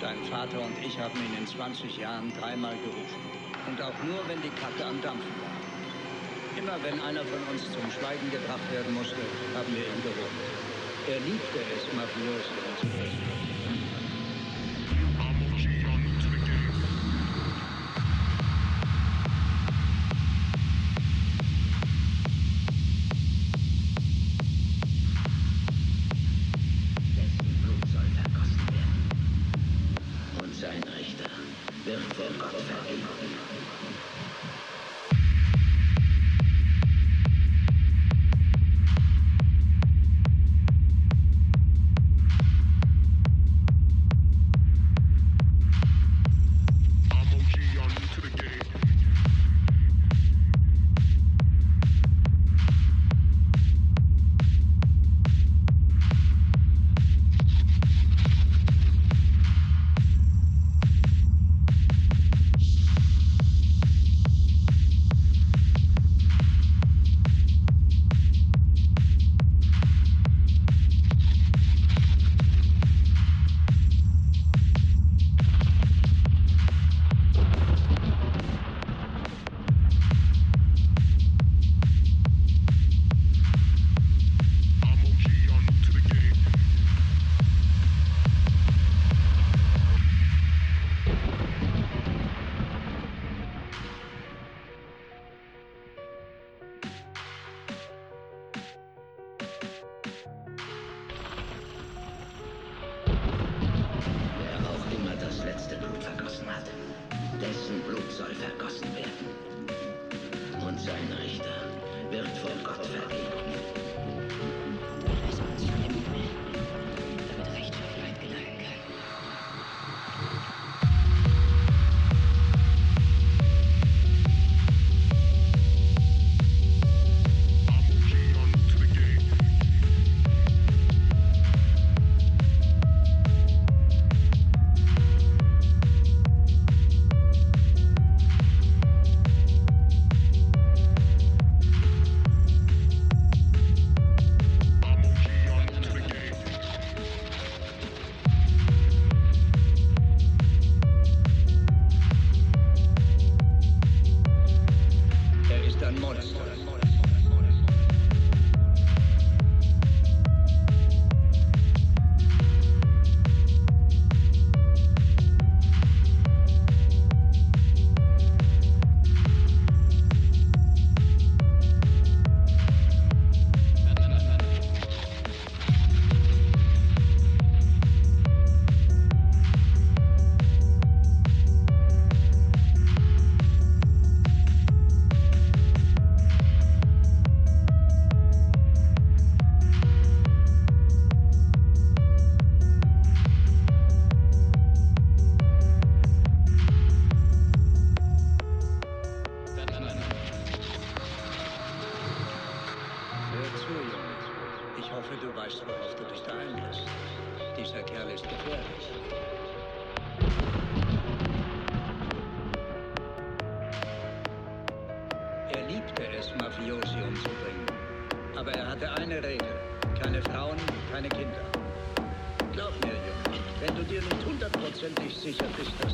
Dein Vater und ich haben ihn in 20 Jahren dreimal gerufen. Und auch nur, wenn die Kacke am Dampfen war. Immer wenn einer von uns zum Schweigen gebracht werden musste, haben wir ihn gerufen. Er liebte es, mafiös zu sprechen. mis artistas.